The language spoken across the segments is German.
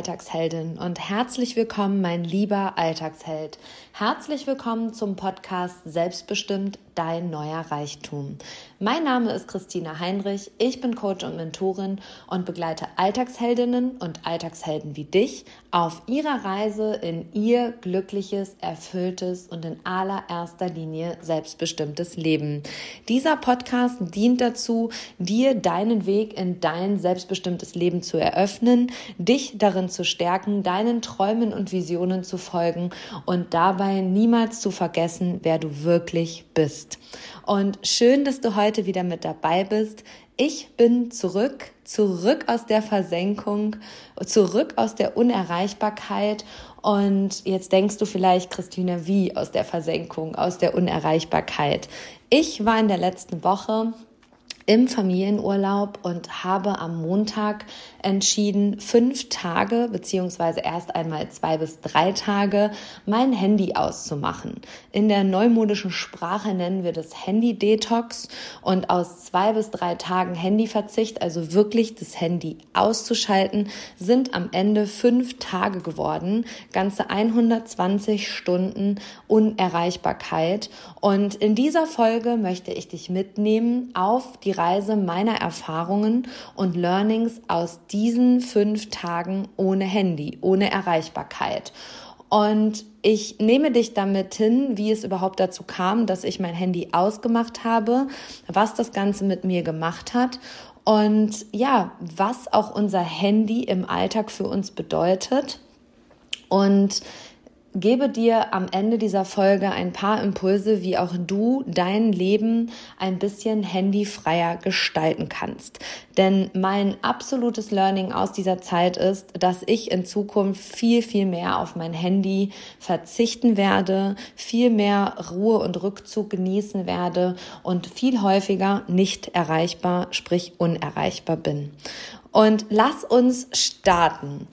Alltagsheldin und herzlich willkommen, mein lieber Alltagsheld. Herzlich willkommen zum Podcast Selbstbestimmt dein neuer Reichtum. Mein Name ist Christina Heinrich, ich bin Coach und Mentorin und begleite Alltagsheldinnen und Alltagshelden wie dich auf ihrer Reise in ihr glückliches, erfülltes und in allererster Linie selbstbestimmtes Leben. Dieser Podcast dient dazu, dir deinen Weg in dein selbstbestimmtes Leben zu eröffnen, dich darin zu stärken, deinen Träumen und Visionen zu folgen und dabei niemals zu vergessen, wer du wirklich bist. Und schön, dass du heute wieder mit dabei bist. Ich bin zurück, zurück aus der Versenkung, zurück aus der Unerreichbarkeit. Und jetzt denkst du vielleicht, Christina, wie aus der Versenkung, aus der Unerreichbarkeit? Ich war in der letzten Woche im Familienurlaub und habe am Montag entschieden, fünf Tage beziehungsweise erst einmal zwei bis drei Tage mein Handy auszumachen. In der neumodischen Sprache nennen wir das Handy-Detox und aus zwei bis drei Tagen Handyverzicht, also wirklich das Handy auszuschalten, sind am Ende fünf Tage geworden, ganze 120 Stunden Unerreichbarkeit. Und in dieser Folge möchte ich dich mitnehmen auf die Reise meiner Erfahrungen und Learnings aus diesen fünf Tagen ohne Handy, ohne Erreichbarkeit. Und ich nehme dich damit hin, wie es überhaupt dazu kam, dass ich mein Handy ausgemacht habe, was das Ganze mit mir gemacht hat und ja, was auch unser Handy im Alltag für uns bedeutet. Und gebe dir am Ende dieser Folge ein paar Impulse, wie auch du dein Leben ein bisschen handyfreier gestalten kannst. Denn mein absolutes Learning aus dieser Zeit ist, dass ich in Zukunft viel, viel mehr auf mein Handy verzichten werde, viel mehr Ruhe und Rückzug genießen werde und viel häufiger nicht erreichbar, sprich unerreichbar bin. Und lass uns starten.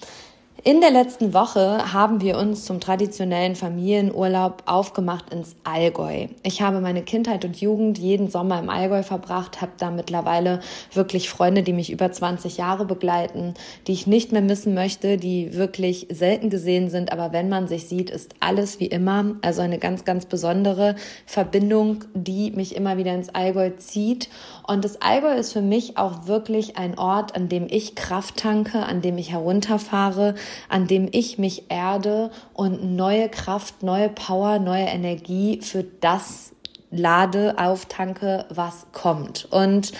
In der letzten Woche haben wir uns zum traditionellen Familienurlaub aufgemacht ins Allgäu. Ich habe meine Kindheit und Jugend jeden Sommer im Allgäu verbracht, habe da mittlerweile wirklich Freunde, die mich über 20 Jahre begleiten, die ich nicht mehr missen möchte, die wirklich selten gesehen sind. Aber wenn man sich sieht, ist alles wie immer. Also eine ganz, ganz besondere Verbindung, die mich immer wieder ins Allgäu zieht. Und das Allgäu ist für mich auch wirklich ein Ort, an dem ich Kraft tanke, an dem ich herunterfahre, an dem ich mich erde und neue Kraft, neue Power, neue Energie für das lade, auftanke, was kommt. Und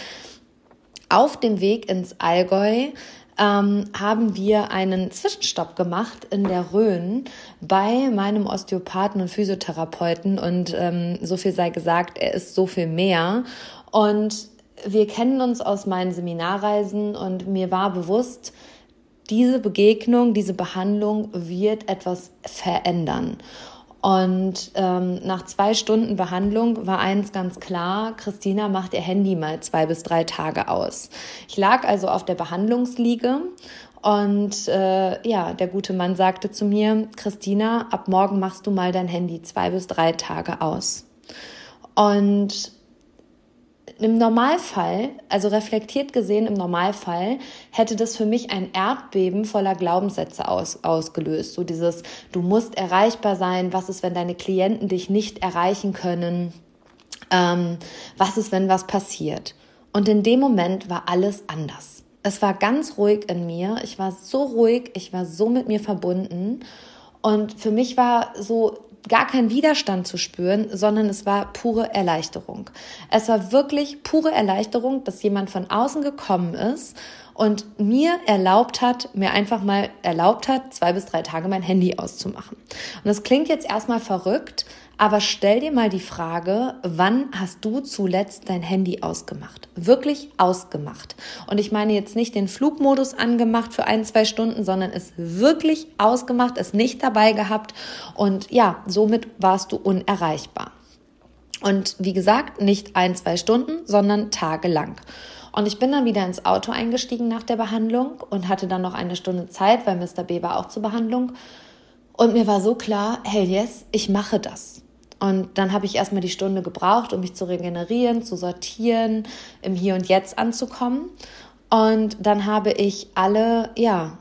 auf dem Weg ins Allgäu ähm, haben wir einen Zwischenstopp gemacht in der Rhön bei meinem Osteopathen und Physiotherapeuten. Und ähm, so viel sei gesagt, er ist so viel mehr. Und wir kennen uns aus meinen Seminarreisen und mir war bewusst, diese Begegnung, diese Behandlung wird etwas verändern. Und ähm, nach zwei Stunden Behandlung war eins ganz klar, Christina macht ihr Handy mal zwei bis drei Tage aus. Ich lag also auf der Behandlungsliege und äh, ja, der gute Mann sagte zu mir, Christina, ab morgen machst du mal dein Handy zwei bis drei Tage aus. Und im Normalfall, also reflektiert gesehen im Normalfall, hätte das für mich ein Erdbeben voller Glaubenssätze aus, ausgelöst. So dieses, du musst erreichbar sein, was ist, wenn deine Klienten dich nicht erreichen können, ähm, was ist, wenn was passiert. Und in dem Moment war alles anders. Es war ganz ruhig in mir, ich war so ruhig, ich war so mit mir verbunden. Und für mich war so gar kein Widerstand zu spüren, sondern es war pure Erleichterung. Es war wirklich pure Erleichterung, dass jemand von außen gekommen ist und mir erlaubt hat, mir einfach mal erlaubt hat, zwei bis drei Tage mein Handy auszumachen. Und das klingt jetzt erstmal verrückt, aber stell dir mal die Frage, wann hast du zuletzt dein Handy ausgemacht? Wirklich ausgemacht. Und ich meine jetzt nicht den Flugmodus angemacht für ein, zwei Stunden, sondern es wirklich ausgemacht, es nicht dabei gehabt. Und ja, somit warst du unerreichbar. Und wie gesagt, nicht ein, zwei Stunden, sondern tagelang. Und ich bin dann wieder ins Auto eingestiegen nach der Behandlung und hatte dann noch eine Stunde Zeit, weil Mr. B war auch zur Behandlung. Und mir war so klar, hell yes, ich mache das. Und dann habe ich erstmal die Stunde gebraucht, um mich zu regenerieren, zu sortieren, im Hier und Jetzt anzukommen. Und dann habe ich alle, ja,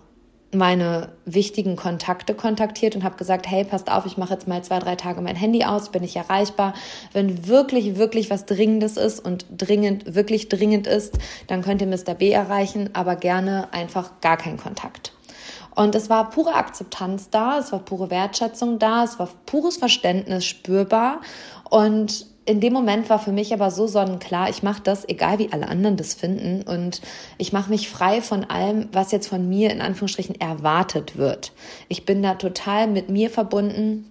meine wichtigen Kontakte kontaktiert und habe gesagt, hey, passt auf, ich mache jetzt mal zwei, drei Tage mein Handy aus, bin ich erreichbar. Wenn wirklich, wirklich was Dringendes ist und dringend, wirklich dringend ist, dann könnt ihr Mr. B erreichen, aber gerne einfach gar keinen Kontakt. Und es war pure Akzeptanz da, es war pure Wertschätzung da, es war pures Verständnis spürbar und in dem Moment war für mich aber so sonnenklar, ich mache das, egal wie alle anderen das finden. Und ich mache mich frei von allem, was jetzt von mir in Anführungsstrichen erwartet wird. Ich bin da total mit mir verbunden.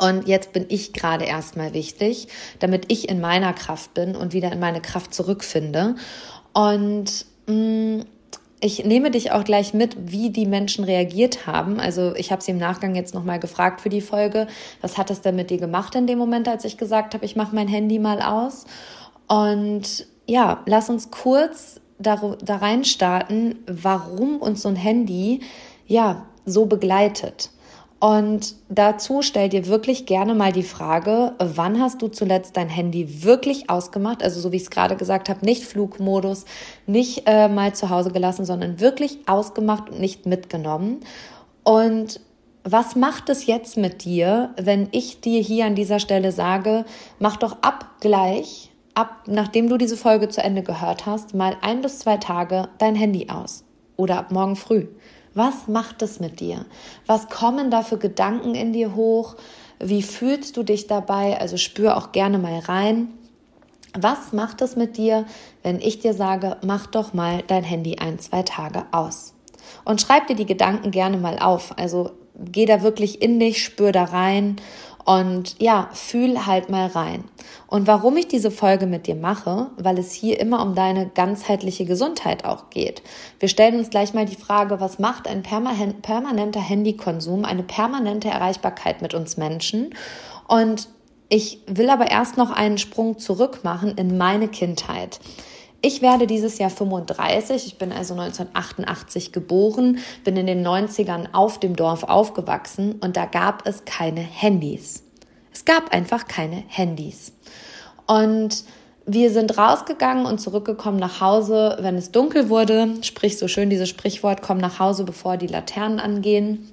Und jetzt bin ich gerade erstmal wichtig, damit ich in meiner Kraft bin und wieder in meine Kraft zurückfinde. Und mh, mm, ich nehme dich auch gleich mit, wie die Menschen reagiert haben. Also ich habe sie im Nachgang jetzt nochmal gefragt für die Folge, was hat es denn mit dir gemacht in dem Moment, als ich gesagt habe, ich mache mein Handy mal aus. Und ja, lass uns kurz da, da rein starten, warum uns so ein Handy ja so begleitet. Und dazu stell dir wirklich gerne mal die Frage, wann hast du zuletzt dein Handy wirklich ausgemacht? Also so wie ich es gerade gesagt habe, nicht Flugmodus, nicht äh, mal zu Hause gelassen, sondern wirklich ausgemacht und nicht mitgenommen. Und was macht es jetzt mit dir, wenn ich dir hier an dieser Stelle sage, mach doch ab gleich, ab nachdem du diese Folge zu Ende gehört hast, mal ein bis zwei Tage dein Handy aus oder ab morgen früh. Was macht es mit dir? Was kommen da für Gedanken in dir hoch? Wie fühlst du dich dabei? Also spür auch gerne mal rein. Was macht es mit dir, wenn ich dir sage, mach doch mal dein Handy ein, zwei Tage aus? Und schreib dir die Gedanken gerne mal auf. Also geh da wirklich in dich, spür da rein und ja, fühl halt mal rein. Und warum ich diese Folge mit dir mache, weil es hier immer um deine ganzheitliche Gesundheit auch geht. Wir stellen uns gleich mal die Frage, was macht ein permanenter Handykonsum, eine permanente Erreichbarkeit mit uns Menschen? Und ich will aber erst noch einen Sprung zurück machen in meine Kindheit. Ich werde dieses Jahr 35, ich bin also 1988 geboren, bin in den 90ern auf dem Dorf aufgewachsen und da gab es keine Handys. Es gab einfach keine Handys. Und wir sind rausgegangen und zurückgekommen nach Hause, wenn es dunkel wurde, sprich so schön dieses Sprichwort, komm nach Hause, bevor die Laternen angehen.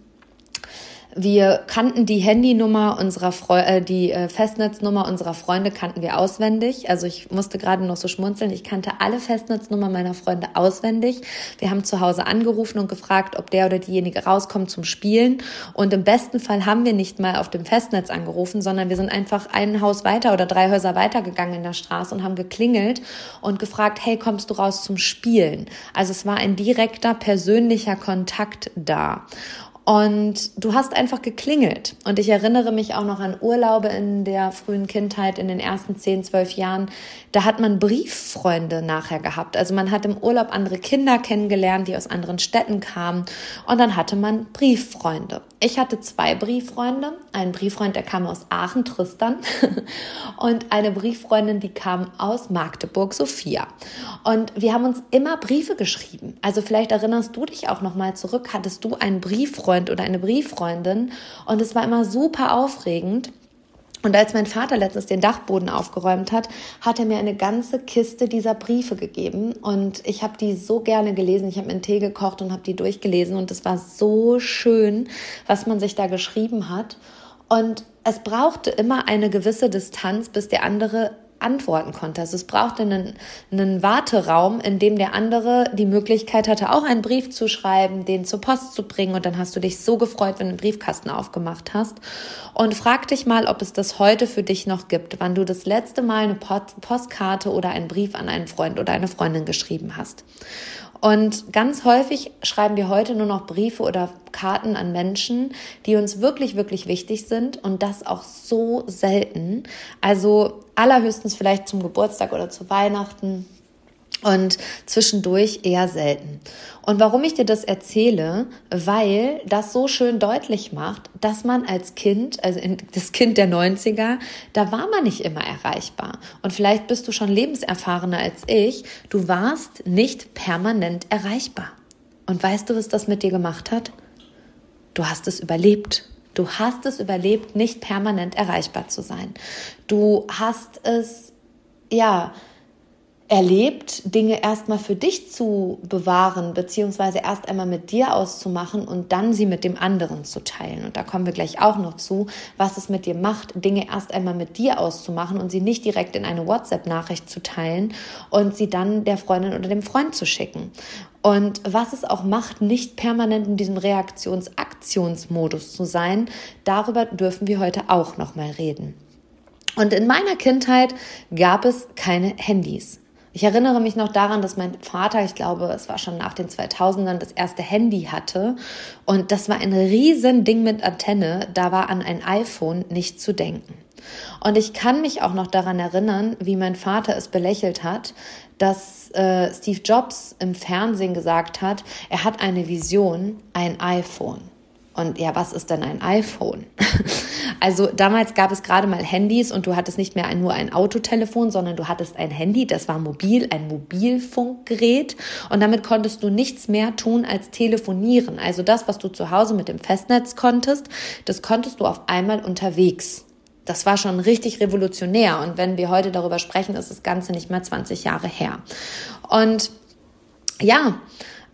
Wir kannten die Handynummer unserer Freu äh, die äh, Festnetznummer unserer Freunde kannten wir auswendig. Also ich musste gerade noch so schmunzeln. Ich kannte alle Festnetznummer meiner Freunde auswendig. Wir haben zu Hause angerufen und gefragt, ob der oder diejenige rauskommt zum Spielen. Und im besten Fall haben wir nicht mal auf dem Festnetz angerufen, sondern wir sind einfach ein Haus weiter oder drei Häuser weitergegangen in der Straße und haben geklingelt und gefragt, hey, kommst du raus zum Spielen? Also es war ein direkter persönlicher Kontakt da. Und du hast einfach geklingelt. Und ich erinnere mich auch noch an Urlaube in der frühen Kindheit, in den ersten zehn, zwölf Jahren. Da hat man Brieffreunde nachher gehabt. Also man hat im Urlaub andere Kinder kennengelernt, die aus anderen Städten kamen. Und dann hatte man Brieffreunde. Ich hatte zwei Brieffreunde. Einen Brieffreund, der kam aus Aachen, Tristan. Und eine Brieffreundin, die kam aus Magdeburg, Sophia. Und wir haben uns immer Briefe geschrieben. Also vielleicht erinnerst du dich auch noch mal zurück. Hattest du einen Brieffreund? Brieffreund oder eine Brieffreundin. Und es war immer super aufregend. Und als mein Vater letztens den Dachboden aufgeräumt hat, hat er mir eine ganze Kiste dieser Briefe gegeben. Und ich habe die so gerne gelesen. Ich habe mir einen Tee gekocht und habe die durchgelesen. Und es war so schön, was man sich da geschrieben hat. Und es brauchte immer eine gewisse Distanz, bis der andere antworten konnte. Also es brauchte einen, einen Warteraum, in dem der andere die Möglichkeit hatte, auch einen Brief zu schreiben, den zur Post zu bringen. Und dann hast du dich so gefreut, wenn du einen Briefkasten aufgemacht hast. Und frag dich mal, ob es das heute für dich noch gibt, wann du das letzte Mal eine Postkarte oder einen Brief an einen Freund oder eine Freundin geschrieben hast. Und ganz häufig schreiben wir heute nur noch Briefe oder Karten an Menschen, die uns wirklich, wirklich wichtig sind und das auch so selten. Also allerhöchstens vielleicht zum Geburtstag oder zu Weihnachten und zwischendurch eher selten. Und warum ich dir das erzähle, weil das so schön deutlich macht, dass man als Kind, also das Kind der 90er, da war man nicht immer erreichbar. Und vielleicht bist du schon lebenserfahrener als ich, du warst nicht permanent erreichbar. Und weißt du, was das mit dir gemacht hat? Du hast es überlebt. Du hast es überlebt, nicht permanent erreichbar zu sein. Du hast es, ja, erlebt, Dinge erstmal für dich zu bewahren, beziehungsweise erst einmal mit dir auszumachen und dann sie mit dem anderen zu teilen. Und da kommen wir gleich auch noch zu, was es mit dir macht, Dinge erst einmal mit dir auszumachen und sie nicht direkt in eine WhatsApp-Nachricht zu teilen und sie dann der Freundin oder dem Freund zu schicken. Und was es auch macht, nicht permanent in diesem Reaktions-Aktionsmodus zu sein, darüber dürfen wir heute auch noch mal reden. Und in meiner Kindheit gab es keine Handys. Ich erinnere mich noch daran, dass mein Vater, ich glaube, es war schon nach den 2000ern, das erste Handy hatte. Und das war ein riesen Ding mit Antenne. Da war an ein iPhone nicht zu denken. Und ich kann mich auch noch daran erinnern, wie mein Vater es belächelt hat, dass äh, Steve Jobs im Fernsehen gesagt hat, er hat eine Vision, ein iPhone. Und ja, was ist denn ein iPhone? Also damals gab es gerade mal Handys und du hattest nicht mehr nur ein Autotelefon, sondern du hattest ein Handy, das war mobil, ein Mobilfunkgerät und damit konntest du nichts mehr tun als telefonieren. Also das, was du zu Hause mit dem Festnetz konntest, das konntest du auf einmal unterwegs. Das war schon richtig revolutionär und wenn wir heute darüber sprechen, ist das Ganze nicht mehr 20 Jahre her. Und ja,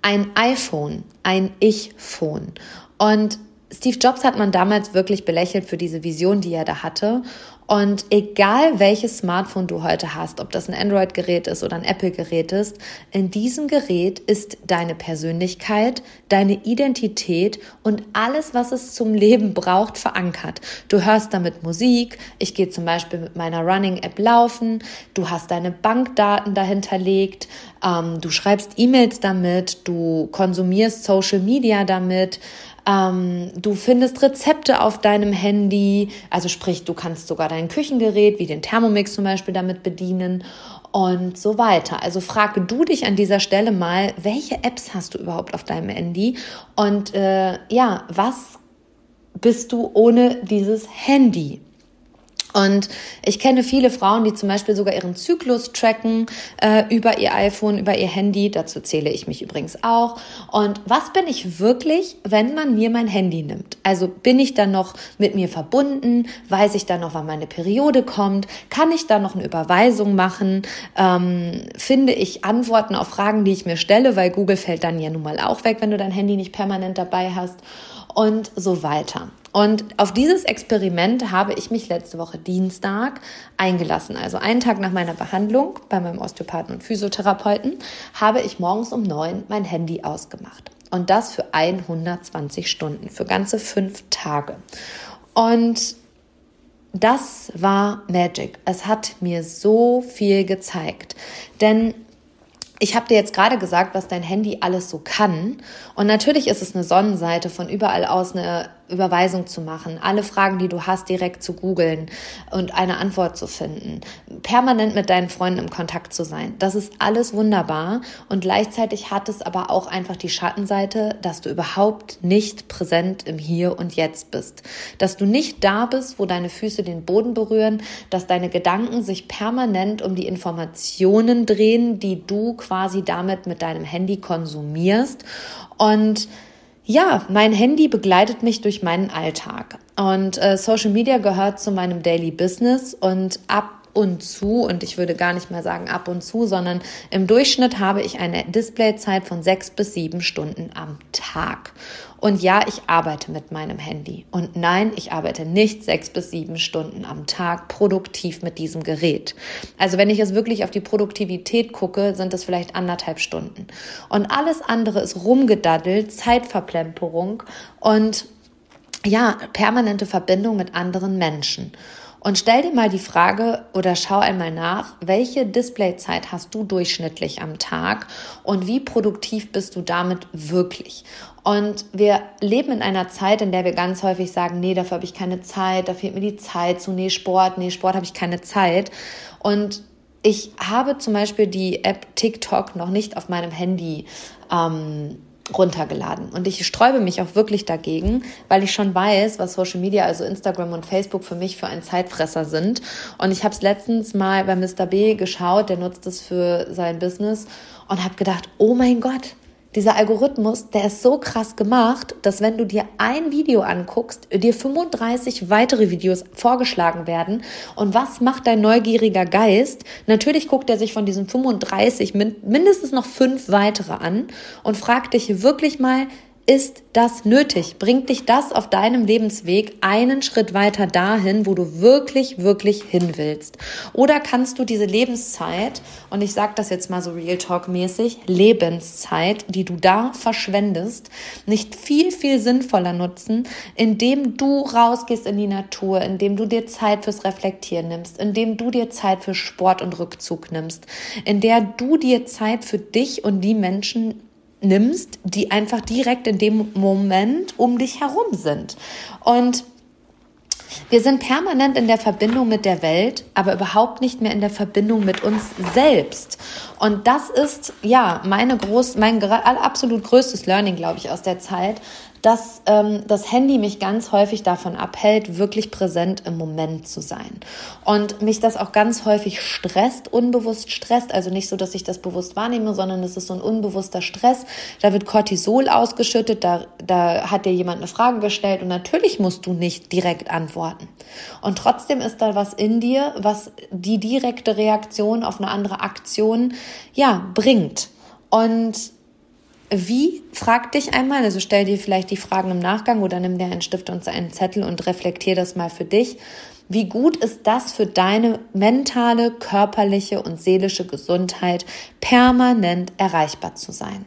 ein iPhone, ein Ich-Phone. Und Steve Jobs hat man damals wirklich belächelt für diese Vision, die er da hatte. Und egal welches Smartphone du heute hast, ob das ein Android-Gerät ist oder ein Apple-Gerät ist, in diesem Gerät ist deine Persönlichkeit, deine Identität und alles, was es zum Leben braucht, verankert. Du hörst damit Musik, ich gehe zum Beispiel mit meiner Running-App laufen, du hast deine Bankdaten dahinterlegt, ähm, du schreibst E-Mails damit, du konsumierst Social Media damit, ähm, du findest Rezepte auf deinem Handy, also sprich, du kannst sogar dein Küchengerät wie den Thermomix zum Beispiel damit bedienen und so weiter. Also frage du dich an dieser Stelle mal, welche Apps hast du überhaupt auf deinem Handy und äh, ja, was bist du ohne dieses Handy? Und ich kenne viele Frauen, die zum Beispiel sogar ihren Zyklus tracken äh, über ihr iPhone, über ihr Handy. Dazu zähle ich mich übrigens auch. Und was bin ich wirklich, wenn man mir mein Handy nimmt? Also bin ich dann noch mit mir verbunden? Weiß ich dann noch, wann meine Periode kommt? Kann ich da noch eine Überweisung machen? Ähm, finde ich Antworten auf Fragen, die ich mir stelle, weil Google fällt dann ja nun mal auch weg, wenn du dein Handy nicht permanent dabei hast und so weiter. Und auf dieses Experiment habe ich mich letzte Woche Dienstag eingelassen. Also einen Tag nach meiner Behandlung bei meinem Osteopathen und Physiotherapeuten habe ich morgens um neun mein Handy ausgemacht. Und das für 120 Stunden, für ganze fünf Tage. Und das war Magic. Es hat mir so viel gezeigt. Denn ich habe dir jetzt gerade gesagt, was dein Handy alles so kann. Und natürlich ist es eine Sonnenseite, von überall aus eine Überweisung zu machen, alle Fragen, die du hast, direkt zu googeln und eine Antwort zu finden, permanent mit deinen Freunden im Kontakt zu sein. Das ist alles wunderbar. Und gleichzeitig hat es aber auch einfach die Schattenseite, dass du überhaupt nicht präsent im Hier und Jetzt bist, dass du nicht da bist, wo deine Füße den Boden berühren, dass deine Gedanken sich permanent um die Informationen drehen, die du quasi damit mit deinem Handy konsumierst. Und ja, mein Handy begleitet mich durch meinen Alltag. Und äh, Social Media gehört zu meinem Daily Business und ab und zu, und ich würde gar nicht mal sagen ab und zu, sondern im Durchschnitt habe ich eine Displayzeit von sechs bis sieben Stunden am Tag. Und ja, ich arbeite mit meinem Handy. Und nein, ich arbeite nicht sechs bis sieben Stunden am Tag produktiv mit diesem Gerät. Also wenn ich es wirklich auf die Produktivität gucke, sind es vielleicht anderthalb Stunden. Und alles andere ist rumgedaddelt, Zeitverplemperung und ja, permanente Verbindung mit anderen Menschen. Und stell dir mal die Frage oder schau einmal nach, welche Displayzeit hast du durchschnittlich am Tag und wie produktiv bist du damit wirklich? Und wir leben in einer Zeit, in der wir ganz häufig sagen, nee, dafür habe ich keine Zeit, da fehlt mir die Zeit zu, nee, Sport, nee, Sport habe ich keine Zeit. Und ich habe zum Beispiel die App TikTok noch nicht auf meinem Handy ähm, runtergeladen. Und ich sträube mich auch wirklich dagegen, weil ich schon weiß, was Social Media, also Instagram und Facebook für mich für ein Zeitfresser sind. Und ich habe es letztens mal bei Mr. B geschaut, der nutzt es für sein Business und habe gedacht, oh mein Gott, dieser Algorithmus, der ist so krass gemacht, dass wenn du dir ein Video anguckst, dir 35 weitere Videos vorgeschlagen werden. Und was macht dein neugieriger Geist? Natürlich guckt er sich von diesen 35 mindestens noch fünf weitere an und fragt dich wirklich mal, ist das nötig? Bringt dich das auf deinem Lebensweg einen Schritt weiter dahin, wo du wirklich, wirklich hin willst? Oder kannst du diese Lebenszeit, und ich sage das jetzt mal so Real Talk mäßig, Lebenszeit, die du da verschwendest, nicht viel, viel sinnvoller nutzen, indem du rausgehst in die Natur, indem du dir Zeit fürs Reflektieren nimmst, indem du dir Zeit für Sport und Rückzug nimmst, in der du dir Zeit für dich und die Menschen nimmst, die einfach direkt in dem Moment um dich herum sind. Und wir sind permanent in der Verbindung mit der Welt, aber überhaupt nicht mehr in der Verbindung mit uns selbst. Und das ist ja meine groß, mein absolut größtes Learning, glaube ich, aus der Zeit, dass ähm, das Handy mich ganz häufig davon abhält, wirklich präsent im Moment zu sein. Und mich das auch ganz häufig stresst, unbewusst stresst. Also nicht so, dass ich das bewusst wahrnehme, sondern es ist so ein unbewusster Stress. Da wird Cortisol ausgeschüttet, da, da hat dir jemand eine Frage gestellt und natürlich musst du nicht direkt antworten. Und trotzdem ist da was in dir, was die direkte Reaktion auf eine andere Aktion, ja, bringt. Und wie? Frag dich einmal, also stell dir vielleicht die Fragen im Nachgang oder nimm dir einen Stift und einen Zettel und reflektier das mal für dich. Wie gut ist das für deine mentale, körperliche und seelische Gesundheit, permanent erreichbar zu sein?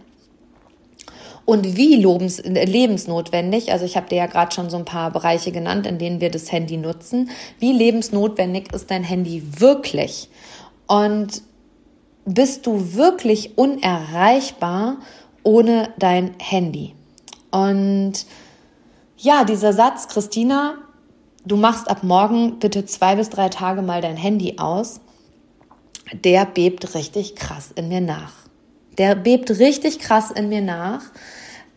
Und wie lebens, lebensnotwendig, also ich habe dir ja gerade schon so ein paar Bereiche genannt, in denen wir das Handy nutzen, wie lebensnotwendig ist dein Handy wirklich? Und bist du wirklich unerreichbar ohne dein Handy. Und ja, dieser Satz, Christina, du machst ab morgen bitte zwei bis drei Tage mal dein Handy aus, der bebt richtig krass in mir nach. Der bebt richtig krass in mir nach,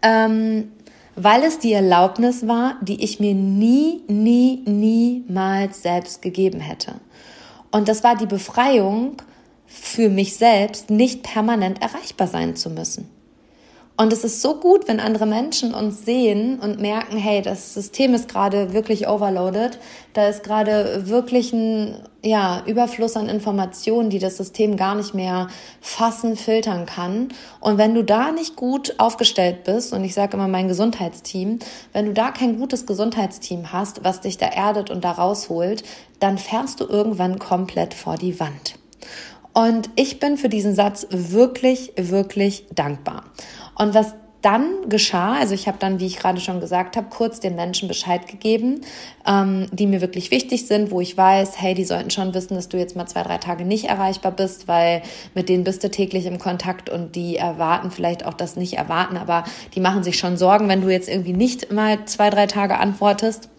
ähm, weil es die Erlaubnis war, die ich mir nie, nie, niemals selbst gegeben hätte. Und das war die Befreiung für mich selbst, nicht permanent erreichbar sein zu müssen. Und es ist so gut, wenn andere Menschen uns sehen und merken, hey, das System ist gerade wirklich overloaded. Da ist gerade wirklich ein ja, Überfluss an Informationen, die das System gar nicht mehr fassen, filtern kann. Und wenn du da nicht gut aufgestellt bist, und ich sage immer mein Gesundheitsteam, wenn du da kein gutes Gesundheitsteam hast, was dich da erdet und da rausholt, dann fährst du irgendwann komplett vor die Wand. Und ich bin für diesen Satz wirklich, wirklich dankbar. Und was dann geschah, also ich habe dann, wie ich gerade schon gesagt habe, kurz den Menschen Bescheid gegeben, ähm, die mir wirklich wichtig sind, wo ich weiß, hey, die sollten schon wissen, dass du jetzt mal zwei, drei Tage nicht erreichbar bist, weil mit denen bist du täglich im Kontakt und die erwarten vielleicht auch das nicht erwarten, aber die machen sich schon Sorgen, wenn du jetzt irgendwie nicht mal zwei, drei Tage antwortest.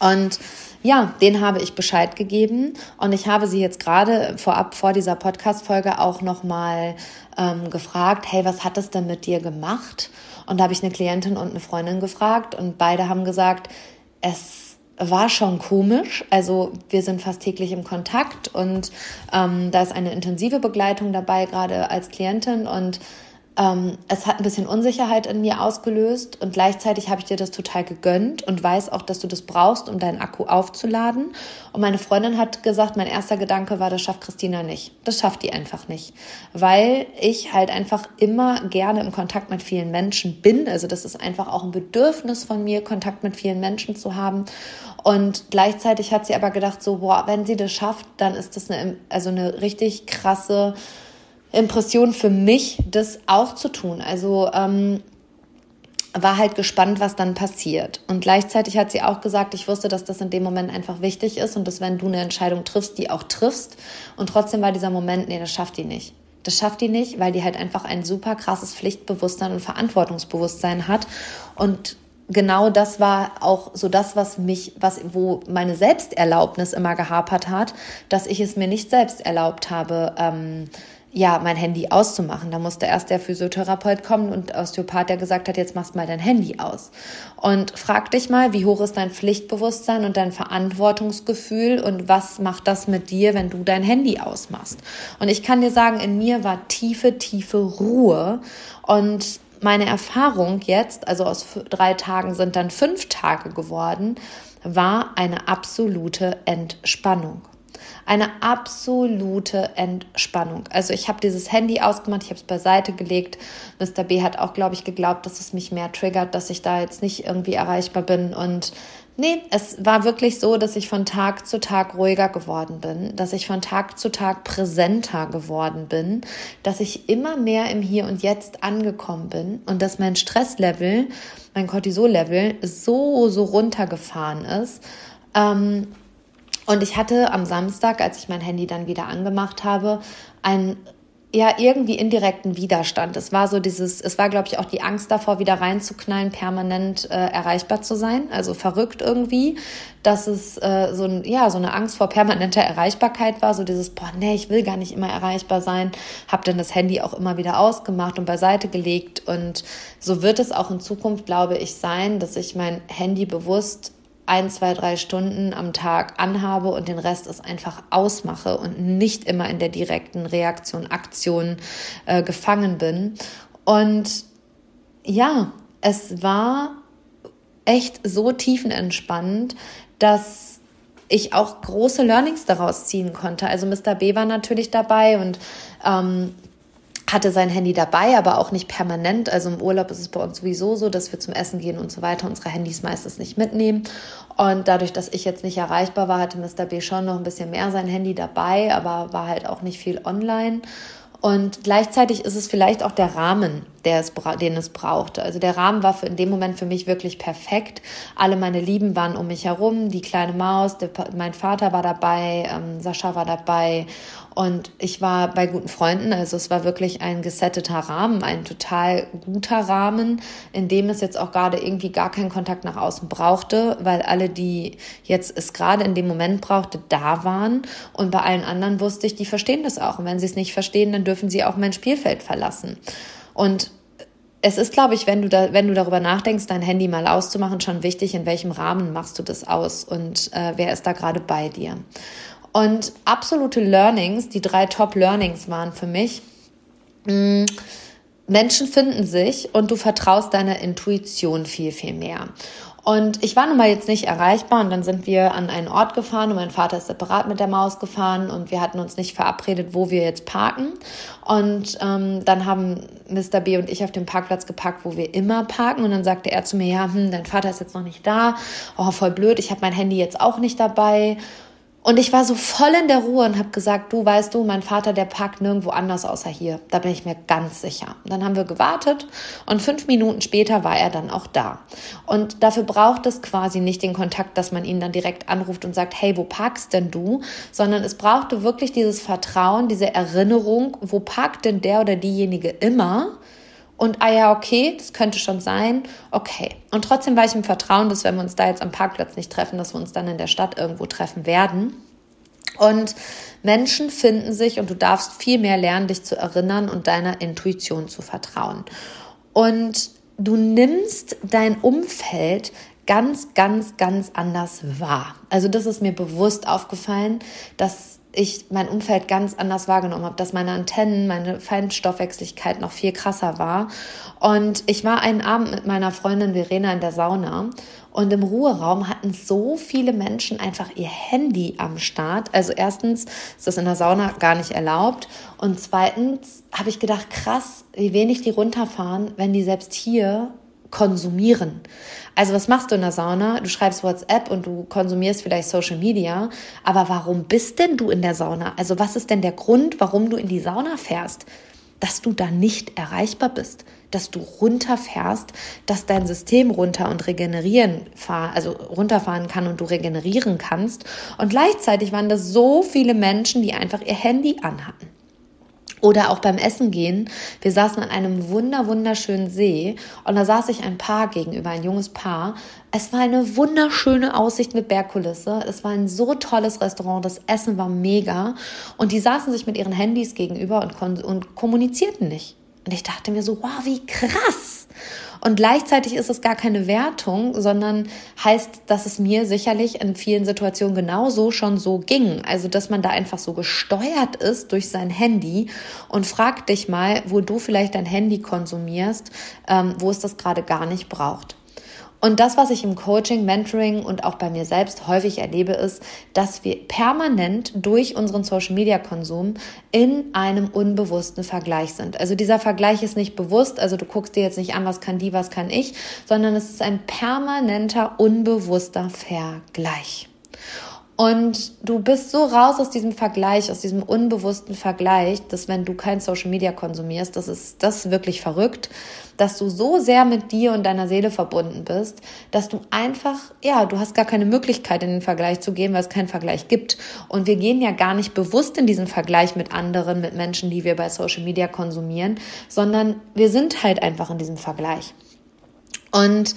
Und ja, den habe ich Bescheid gegeben und ich habe sie jetzt gerade vorab vor dieser Podcast-Folge auch nochmal ähm, gefragt, hey, was hat es denn mit dir gemacht? Und da habe ich eine Klientin und eine Freundin gefragt und beide haben gesagt, es war schon komisch. Also wir sind fast täglich im Kontakt und ähm, da ist eine intensive Begleitung dabei, gerade als Klientin und ähm, es hat ein bisschen Unsicherheit in mir ausgelöst und gleichzeitig habe ich dir das total gegönnt und weiß auch, dass du das brauchst, um deinen Akku aufzuladen. Und meine Freundin hat gesagt, mein erster Gedanke war, das schafft Christina nicht. Das schafft die einfach nicht, weil ich halt einfach immer gerne im Kontakt mit vielen Menschen bin. Also das ist einfach auch ein Bedürfnis von mir, Kontakt mit vielen Menschen zu haben. Und gleichzeitig hat sie aber gedacht, so, boah, wenn sie das schafft, dann ist das eine, also eine richtig krasse Impression für mich, das auch zu tun. Also ähm, war halt gespannt, was dann passiert. Und gleichzeitig hat sie auch gesagt, ich wusste, dass das in dem Moment einfach wichtig ist und dass wenn du eine Entscheidung triffst, die auch triffst. Und trotzdem war dieser Moment, nee, das schafft die nicht. Das schafft die nicht, weil die halt einfach ein super krasses Pflichtbewusstsein und Verantwortungsbewusstsein hat. Und genau das war auch so das, was mich, was, wo meine Selbsterlaubnis immer gehapert hat, dass ich es mir nicht selbst erlaubt habe, ähm, ja, mein Handy auszumachen. Da musste erst der Physiotherapeut kommen und Osteopath, der gesagt hat, jetzt machst mal dein Handy aus. Und frag dich mal, wie hoch ist dein Pflichtbewusstsein und dein Verantwortungsgefühl und was macht das mit dir, wenn du dein Handy ausmachst? Und ich kann dir sagen, in mir war tiefe, tiefe Ruhe und meine Erfahrung jetzt, also aus drei Tagen sind dann fünf Tage geworden, war eine absolute Entspannung. Eine absolute Entspannung. Also ich habe dieses Handy ausgemacht, ich habe es beiseite gelegt. Mr. B hat auch, glaube ich, geglaubt, dass es mich mehr triggert, dass ich da jetzt nicht irgendwie erreichbar bin. Und nee, es war wirklich so, dass ich von Tag zu Tag ruhiger geworden bin, dass ich von Tag zu Tag präsenter geworden bin, dass ich immer mehr im Hier und Jetzt angekommen bin und dass mein Stresslevel, mein Cortisol-Level so, so runtergefahren ist. Ähm, und ich hatte am Samstag, als ich mein Handy dann wieder angemacht habe, ein ja irgendwie indirekten Widerstand. Es war so dieses, es war glaube ich auch die Angst davor, wieder reinzuknallen, permanent äh, erreichbar zu sein. Also verrückt irgendwie, dass es äh, so ein, ja so eine Angst vor permanenter Erreichbarkeit war. So dieses, boah nee, ich will gar nicht immer erreichbar sein. Hab dann das Handy auch immer wieder ausgemacht und beiseite gelegt. Und so wird es auch in Zukunft, glaube ich, sein, dass ich mein Handy bewusst ein, zwei, drei Stunden am Tag anhabe und den Rest ist einfach ausmache und nicht immer in der direkten Reaktion, Aktion äh, gefangen bin. Und ja, es war echt so tiefenentspannend, dass ich auch große Learnings daraus ziehen konnte. Also Mr. B war natürlich dabei und ähm, hatte sein Handy dabei, aber auch nicht permanent. Also im Urlaub ist es bei uns sowieso so, dass wir zum Essen gehen und so weiter unsere Handys meistens nicht mitnehmen. Und dadurch, dass ich jetzt nicht erreichbar war, hatte Mr. B schon noch ein bisschen mehr sein Handy dabei, aber war halt auch nicht viel online. Und gleichzeitig ist es vielleicht auch der Rahmen, der es, den es brauchte. Also der Rahmen war für in dem Moment für mich wirklich perfekt. Alle meine Lieben waren um mich herum, die kleine Maus, der, mein Vater war dabei, ähm, Sascha war dabei und ich war bei guten Freunden, also es war wirklich ein gesetteter Rahmen, ein total guter Rahmen, in dem es jetzt auch gerade irgendwie gar keinen Kontakt nach außen brauchte, weil alle, die jetzt es gerade in dem Moment brauchte, da waren. Und bei allen anderen wusste ich, die verstehen das auch. Und wenn sie es nicht verstehen, dann dürfen sie auch mein Spielfeld verlassen. Und es ist, glaube ich, wenn du, da, wenn du darüber nachdenkst, dein Handy mal auszumachen, schon wichtig, in welchem Rahmen machst du das aus und äh, wer ist da gerade bei dir. Und absolute Learnings, die drei Top-Learnings waren für mich, mm, Menschen finden sich und du vertraust deiner Intuition viel, viel mehr. Und ich war nun mal jetzt nicht erreichbar und dann sind wir an einen Ort gefahren und mein Vater ist separat mit der Maus gefahren und wir hatten uns nicht verabredet, wo wir jetzt parken. Und ähm, dann haben Mr. B und ich auf dem Parkplatz geparkt, wo wir immer parken. Und dann sagte er zu mir, ja, hm, dein Vater ist jetzt noch nicht da. Oh, voll blöd, ich habe mein Handy jetzt auch nicht dabei. Und ich war so voll in der Ruhe und habe gesagt, du weißt du, mein Vater, der parkt nirgendwo anders außer hier. Da bin ich mir ganz sicher. Und dann haben wir gewartet und fünf Minuten später war er dann auch da. Und dafür braucht es quasi nicht den Kontakt, dass man ihn dann direkt anruft und sagt, hey, wo parkst denn du? Sondern es brauchte wirklich dieses Vertrauen, diese Erinnerung, wo parkt denn der oder diejenige immer? Und ah ja, okay, das könnte schon sein. Okay. Und trotzdem war ich im Vertrauen, dass wenn wir uns da jetzt am Parkplatz nicht treffen, dass wir uns dann in der Stadt irgendwo treffen werden. Und Menschen finden sich und du darfst viel mehr lernen, dich zu erinnern und deiner Intuition zu vertrauen. Und du nimmst dein Umfeld ganz, ganz, ganz anders wahr. Also das ist mir bewusst aufgefallen, dass ich mein Umfeld ganz anders wahrgenommen habe, dass meine Antennen, meine Feinstoffwechslichkeit noch viel krasser war. Und ich war einen Abend mit meiner Freundin Verena in der Sauna und im Ruheraum hatten so viele Menschen einfach ihr Handy am Start. Also erstens ist das in der Sauna gar nicht erlaubt und zweitens habe ich gedacht, krass, wie wenig die runterfahren, wenn die selbst hier konsumieren. Also was machst du in der Sauna? Du schreibst WhatsApp und du konsumierst vielleicht Social Media. Aber warum bist denn du in der Sauna? Also was ist denn der Grund, warum du in die Sauna fährst? Dass du da nicht erreichbar bist, dass du runterfährst, dass dein System runter und regenerieren, also runterfahren kann und du regenerieren kannst. Und gleichzeitig waren das so viele Menschen, die einfach ihr Handy anhatten. Oder auch beim Essen gehen. Wir saßen an einem wunder, wunderschönen See und da saß ich ein Paar gegenüber, ein junges Paar. Es war eine wunderschöne Aussicht mit Bergkulisse. Es war ein so tolles Restaurant. Das Essen war mega. Und die saßen sich mit ihren Handys gegenüber und, und kommunizierten nicht. Und ich dachte mir so, wow, wie krass. Und gleichzeitig ist es gar keine Wertung, sondern heißt, dass es mir sicherlich in vielen Situationen genauso schon so ging. Also, dass man da einfach so gesteuert ist durch sein Handy und frag dich mal, wo du vielleicht dein Handy konsumierst, ähm, wo es das gerade gar nicht braucht. Und das, was ich im Coaching, Mentoring und auch bei mir selbst häufig erlebe, ist, dass wir permanent durch unseren Social-Media-Konsum in einem unbewussten Vergleich sind. Also dieser Vergleich ist nicht bewusst, also du guckst dir jetzt nicht an, was kann die, was kann ich, sondern es ist ein permanenter, unbewusster Vergleich. Und du bist so raus aus diesem Vergleich, aus diesem unbewussten Vergleich, dass wenn du kein Social Media konsumierst, das ist das ist wirklich verrückt, dass du so sehr mit dir und deiner Seele verbunden bist, dass du einfach, ja, du hast gar keine Möglichkeit in den Vergleich zu gehen, weil es keinen Vergleich gibt. Und wir gehen ja gar nicht bewusst in diesen Vergleich mit anderen, mit Menschen, die wir bei Social Media konsumieren, sondern wir sind halt einfach in diesem Vergleich. Und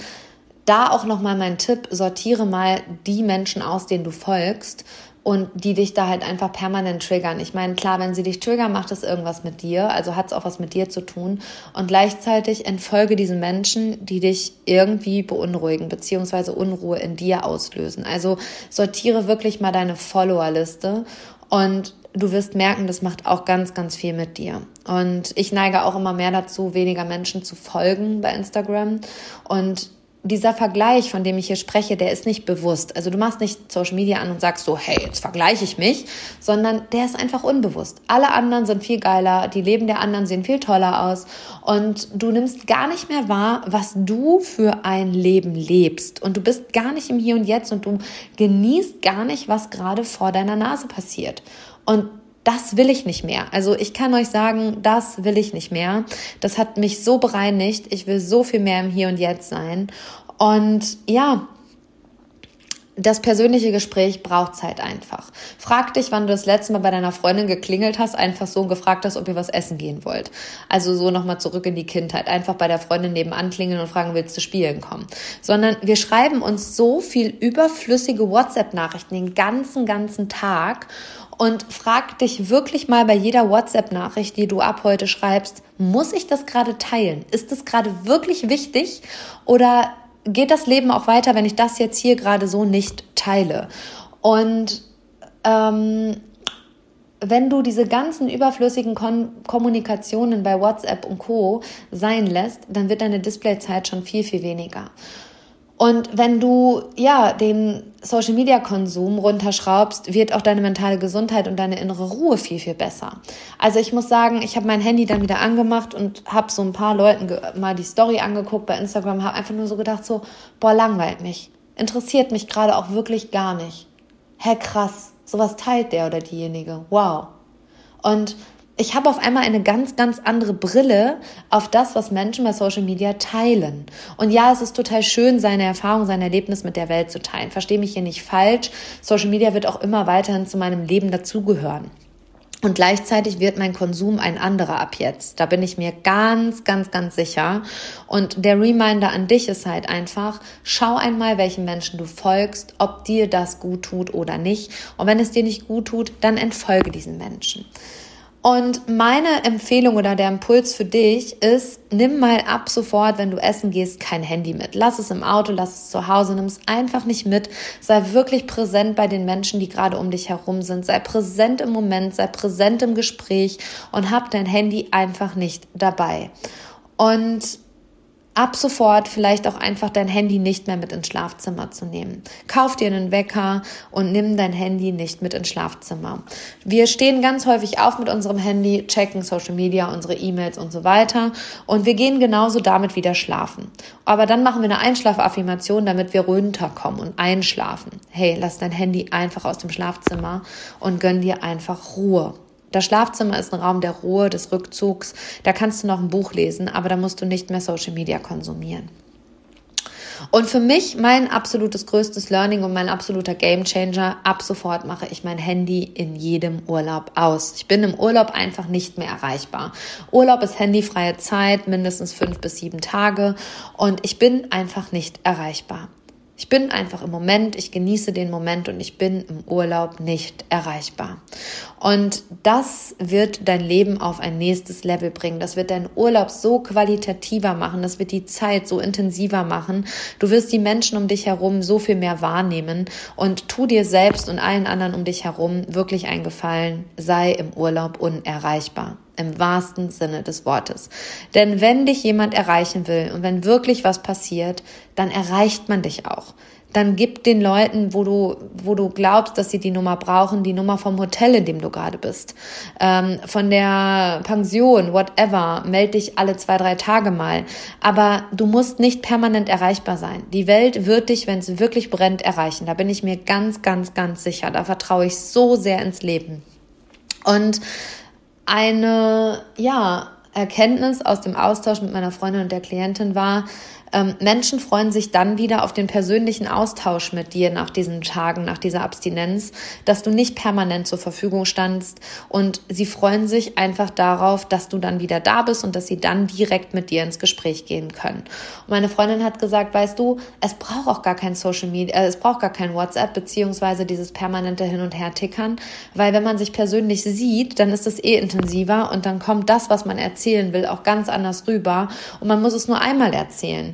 da auch nochmal mein Tipp, sortiere mal die Menschen aus, denen du folgst und die dich da halt einfach permanent triggern. Ich meine, klar, wenn sie dich triggern, macht es irgendwas mit dir, also hat es auch was mit dir zu tun. Und gleichzeitig entfolge diesen Menschen, die dich irgendwie beunruhigen, beziehungsweise Unruhe in dir auslösen. Also sortiere wirklich mal deine Followerliste und du wirst merken, das macht auch ganz, ganz viel mit dir. Und ich neige auch immer mehr dazu, weniger Menschen zu folgen bei Instagram. Und dieser Vergleich, von dem ich hier spreche, der ist nicht bewusst. Also du machst nicht Social Media an und sagst so, hey, jetzt vergleiche ich mich, sondern der ist einfach unbewusst. Alle anderen sind viel geiler, die Leben der anderen sehen viel toller aus und du nimmst gar nicht mehr wahr, was du für ein Leben lebst und du bist gar nicht im Hier und Jetzt und du genießt gar nicht, was gerade vor deiner Nase passiert. Und das will ich nicht mehr. Also ich kann euch sagen, das will ich nicht mehr. Das hat mich so bereinigt. Ich will so viel mehr im Hier und Jetzt sein. Und ja, das persönliche Gespräch braucht Zeit einfach. Frag dich, wann du das letzte Mal bei deiner Freundin geklingelt hast, einfach so und gefragt hast, ob ihr was essen gehen wollt. Also so nochmal zurück in die Kindheit. Einfach bei der Freundin nebenan klingeln und fragen, willst du spielen kommen? Sondern wir schreiben uns so viel überflüssige WhatsApp-Nachrichten den ganzen, ganzen Tag und frag dich wirklich mal bei jeder WhatsApp-Nachricht, die du ab heute schreibst, muss ich das gerade teilen? Ist das gerade wirklich wichtig oder geht das Leben auch weiter, wenn ich das jetzt hier gerade so nicht teile? Und ähm, wenn du diese ganzen überflüssigen Kon Kommunikationen bei WhatsApp und Co sein lässt, dann wird deine Displayzeit schon viel, viel weniger. Und wenn du ja den Social Media Konsum runterschraubst, wird auch deine mentale Gesundheit und deine innere Ruhe viel viel besser. Also ich muss sagen, ich habe mein Handy dann wieder angemacht und habe so ein paar Leuten mal die Story angeguckt bei Instagram, habe einfach nur so gedacht so, boah, langweilt mich. Interessiert mich gerade auch wirklich gar nicht. Hä, krass, sowas teilt der oder diejenige. Wow. Und ich habe auf einmal eine ganz, ganz andere Brille auf das, was Menschen bei Social Media teilen. Und ja, es ist total schön, seine Erfahrung, sein Erlebnis mit der Welt zu teilen. Verstehe mich hier nicht falsch. Social Media wird auch immer weiterhin zu meinem Leben dazugehören. Und gleichzeitig wird mein Konsum ein anderer ab jetzt. Da bin ich mir ganz, ganz, ganz sicher. Und der Reminder an dich ist halt einfach, schau einmal, welchen Menschen du folgst, ob dir das gut tut oder nicht. Und wenn es dir nicht gut tut, dann entfolge diesen Menschen. Und meine Empfehlung oder der Impuls für dich ist, nimm mal ab sofort, wenn du essen gehst, kein Handy mit. Lass es im Auto, lass es zu Hause, nimm es einfach nicht mit. Sei wirklich präsent bei den Menschen, die gerade um dich herum sind. Sei präsent im Moment, sei präsent im Gespräch und hab dein Handy einfach nicht dabei. Und ab sofort vielleicht auch einfach dein Handy nicht mehr mit ins Schlafzimmer zu nehmen. Kauf dir einen Wecker und nimm dein Handy nicht mit ins Schlafzimmer. Wir stehen ganz häufig auf mit unserem Handy, checken Social Media, unsere E-Mails und so weiter und wir gehen genauso damit wieder schlafen. Aber dann machen wir eine Einschlafaffirmation, damit wir runterkommen und einschlafen. Hey, lass dein Handy einfach aus dem Schlafzimmer und gönn dir einfach Ruhe. Das Schlafzimmer ist ein Raum der Ruhe, des Rückzugs. Da kannst du noch ein Buch lesen, aber da musst du nicht mehr Social Media konsumieren. Und für mich mein absolutes größtes Learning und mein absoluter Gamechanger, ab sofort mache ich mein Handy in jedem Urlaub aus. Ich bin im Urlaub einfach nicht mehr erreichbar. Urlaub ist handyfreie Zeit, mindestens fünf bis sieben Tage und ich bin einfach nicht erreichbar. Ich bin einfach im Moment, ich genieße den Moment und ich bin im Urlaub nicht erreichbar. Und das wird dein Leben auf ein nächstes Level bringen. Das wird deinen Urlaub so qualitativer machen. Das wird die Zeit so intensiver machen. Du wirst die Menschen um dich herum so viel mehr wahrnehmen und tu dir selbst und allen anderen um dich herum wirklich einen Gefallen. Sei im Urlaub unerreichbar im wahrsten Sinne des Wortes. Denn wenn dich jemand erreichen will und wenn wirklich was passiert, dann erreicht man dich auch. Dann gib den Leuten, wo du, wo du glaubst, dass sie die Nummer brauchen, die Nummer vom Hotel, in dem du gerade bist, ähm, von der Pension, whatever. Meld dich alle zwei, drei Tage mal. Aber du musst nicht permanent erreichbar sein. Die Welt wird dich, wenn es wirklich brennt, erreichen. Da bin ich mir ganz, ganz, ganz sicher. Da vertraue ich so sehr ins Leben. Und eine, ja, Erkenntnis aus dem Austausch mit meiner Freundin und der Klientin war, ähm, Menschen freuen sich dann wieder auf den persönlichen Austausch mit dir nach diesen Tagen, nach dieser Abstinenz, dass du nicht permanent zur Verfügung standst und sie freuen sich einfach darauf, dass du dann wieder da bist und dass sie dann direkt mit dir ins Gespräch gehen können. Und meine Freundin hat gesagt, weißt du, es braucht auch gar kein Social Media, äh, es braucht gar kein WhatsApp beziehungsweise dieses permanente Hin und Her tickern, weil wenn man sich persönlich sieht, dann ist es eh intensiver und dann kommt das, was man erzählen will, auch ganz anders rüber und man muss es nur einmal erzählen.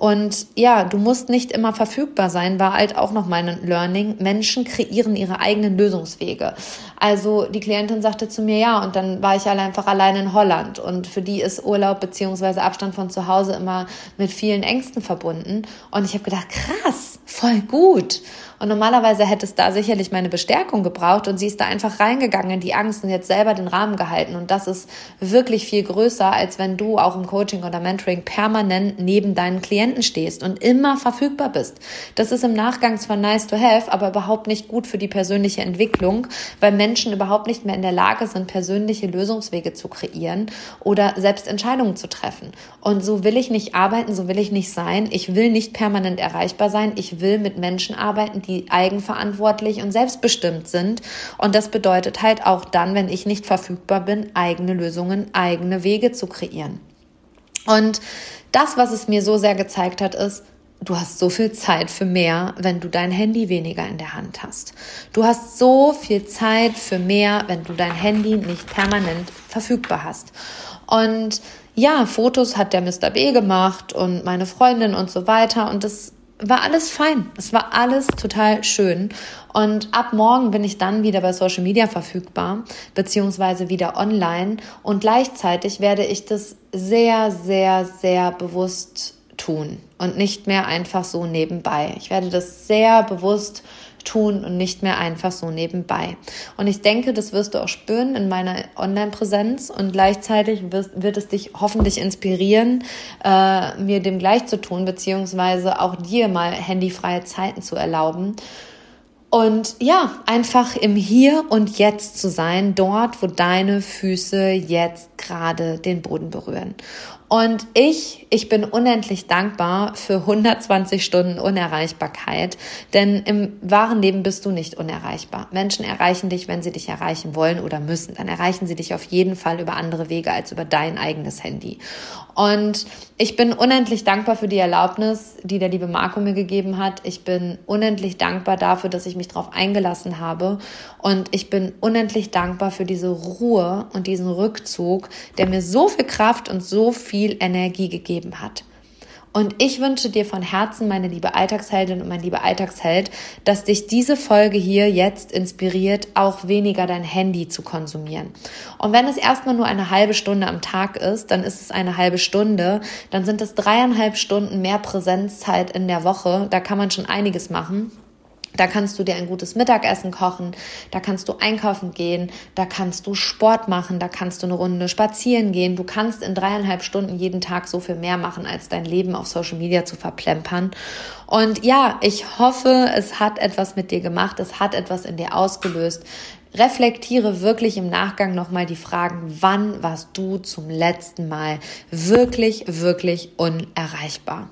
Und ja, du musst nicht immer verfügbar sein, war halt auch noch mein Learning. Menschen kreieren ihre eigenen Lösungswege. Also die Klientin sagte zu mir, ja, und dann war ich alle einfach allein in Holland. Und für die ist Urlaub beziehungsweise Abstand von zu Hause immer mit vielen Ängsten verbunden. Und ich habe gedacht, krass, voll gut. Und normalerweise hätte es da sicherlich meine Bestärkung gebraucht und sie ist da einfach reingegangen in die Angst und jetzt selber den Rahmen gehalten. Und das ist wirklich viel größer, als wenn du auch im Coaching oder Mentoring permanent neben deinen Klienten stehst und immer verfügbar bist. Das ist im Nachgang zwar nice to have, aber überhaupt nicht gut für die persönliche Entwicklung, weil Menschen überhaupt nicht mehr in der Lage sind, persönliche Lösungswege zu kreieren oder selbst Entscheidungen zu treffen. Und so will ich nicht arbeiten, so will ich nicht sein. Ich will nicht permanent erreichbar sein. Ich will mit Menschen arbeiten, die eigenverantwortlich und selbstbestimmt sind. Und das bedeutet halt auch dann, wenn ich nicht verfügbar bin, eigene Lösungen, eigene Wege zu kreieren. Und das, was es mir so sehr gezeigt hat, ist, du hast so viel Zeit für mehr, wenn du dein Handy weniger in der Hand hast. Du hast so viel Zeit für mehr, wenn du dein Handy nicht permanent verfügbar hast. Und ja, Fotos hat der Mr. B gemacht und meine Freundin und so weiter. Und das war alles fein. Es war alles total schön. Und ab morgen bin ich dann wieder bei Social Media verfügbar, beziehungsweise wieder online. Und gleichzeitig werde ich das sehr, sehr, sehr bewusst tun und nicht mehr einfach so nebenbei. Ich werde das sehr bewusst tun und nicht mehr einfach so nebenbei. Und ich denke, das wirst du auch spüren in meiner Online-Präsenz und gleichzeitig wird, wird es dich hoffentlich inspirieren, äh, mir dem gleich zu tun, beziehungsweise auch dir mal handyfreie Zeiten zu erlauben. Und ja, einfach im Hier und Jetzt zu sein, dort, wo deine Füße jetzt gerade den Boden berühren. Und ich, ich bin unendlich dankbar für 120 Stunden Unerreichbarkeit, denn im wahren Leben bist du nicht unerreichbar. Menschen erreichen dich, wenn sie dich erreichen wollen oder müssen. Dann erreichen sie dich auf jeden Fall über andere Wege als über dein eigenes Handy. Und ich bin unendlich dankbar für die Erlaubnis, die der liebe Marco mir gegeben hat. Ich bin unendlich dankbar dafür, dass ich mich darauf eingelassen habe. Und ich bin unendlich dankbar für diese Ruhe und diesen Rückzug, der mir so viel Kraft und so viel Energie gegeben hat. Und ich wünsche dir von Herzen, meine liebe Alltagsheldin und mein lieber Alltagsheld, dass dich diese Folge hier jetzt inspiriert, auch weniger dein Handy zu konsumieren. Und wenn es erstmal nur eine halbe Stunde am Tag ist, dann ist es eine halbe Stunde, dann sind es dreieinhalb Stunden mehr Präsenzzeit in der Woche. Da kann man schon einiges machen. Da kannst du dir ein gutes Mittagessen kochen, da kannst du einkaufen gehen, da kannst du Sport machen, da kannst du eine Runde spazieren gehen. Du kannst in dreieinhalb Stunden jeden Tag so viel mehr machen, als dein Leben auf Social Media zu verplempern. Und ja, ich hoffe, es hat etwas mit dir gemacht, es hat etwas in dir ausgelöst. Reflektiere wirklich im Nachgang nochmal die Fragen, wann warst du zum letzten Mal wirklich, wirklich unerreichbar?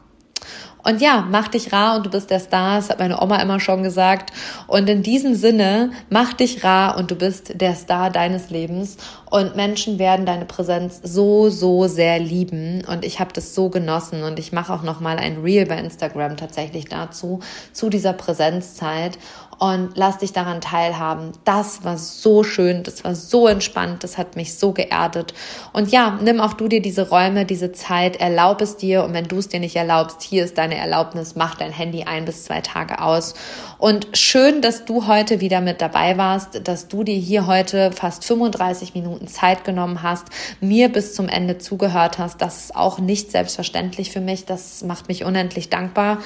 Und ja, mach dich rar und du bist der Star, das hat meine Oma immer schon gesagt. Und in diesem Sinne, mach dich rar und du bist der Star deines Lebens. Und Menschen werden deine Präsenz so, so sehr lieben. Und ich habe das so genossen. Und ich mache auch noch mal ein Reel bei Instagram tatsächlich dazu, zu dieser Präsenzzeit und lass dich daran teilhaben. Das war so schön, das war so entspannt, das hat mich so geerdet. Und ja, nimm auch du dir diese Räume, diese Zeit, erlaub es dir und wenn du es dir nicht erlaubst, hier ist deine Erlaubnis, mach dein Handy ein bis zwei Tage aus. Und schön, dass du heute wieder mit dabei warst, dass du dir hier heute fast 35 Minuten Zeit genommen hast, mir bis zum Ende zugehört hast. Das ist auch nicht selbstverständlich für mich. Das macht mich unendlich dankbar.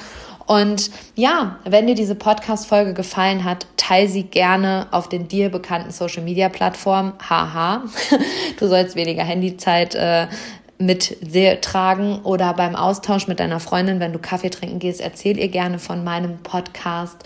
Und ja, wenn dir diese Podcast-Folge gefallen hat, teile sie gerne auf den dir bekannten Social-Media-Plattformen. Haha, du sollst weniger Handyzeit äh, mit tragen oder beim Austausch mit deiner Freundin, wenn du Kaffee trinken gehst, erzähl ihr gerne von meinem Podcast.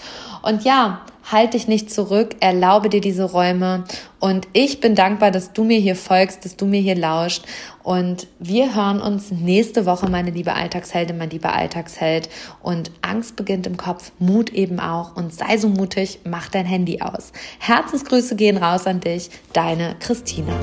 Und ja, halt dich nicht zurück, erlaube dir diese Räume. Und ich bin dankbar, dass du mir hier folgst, dass du mir hier lauscht. Und wir hören uns nächste Woche, meine liebe Alltagsheldin, mein lieber Alltagsheld. Und Angst beginnt im Kopf, Mut eben auch. Und sei so mutig, mach dein Handy aus. Herzensgrüße gehen raus an dich, deine Christina.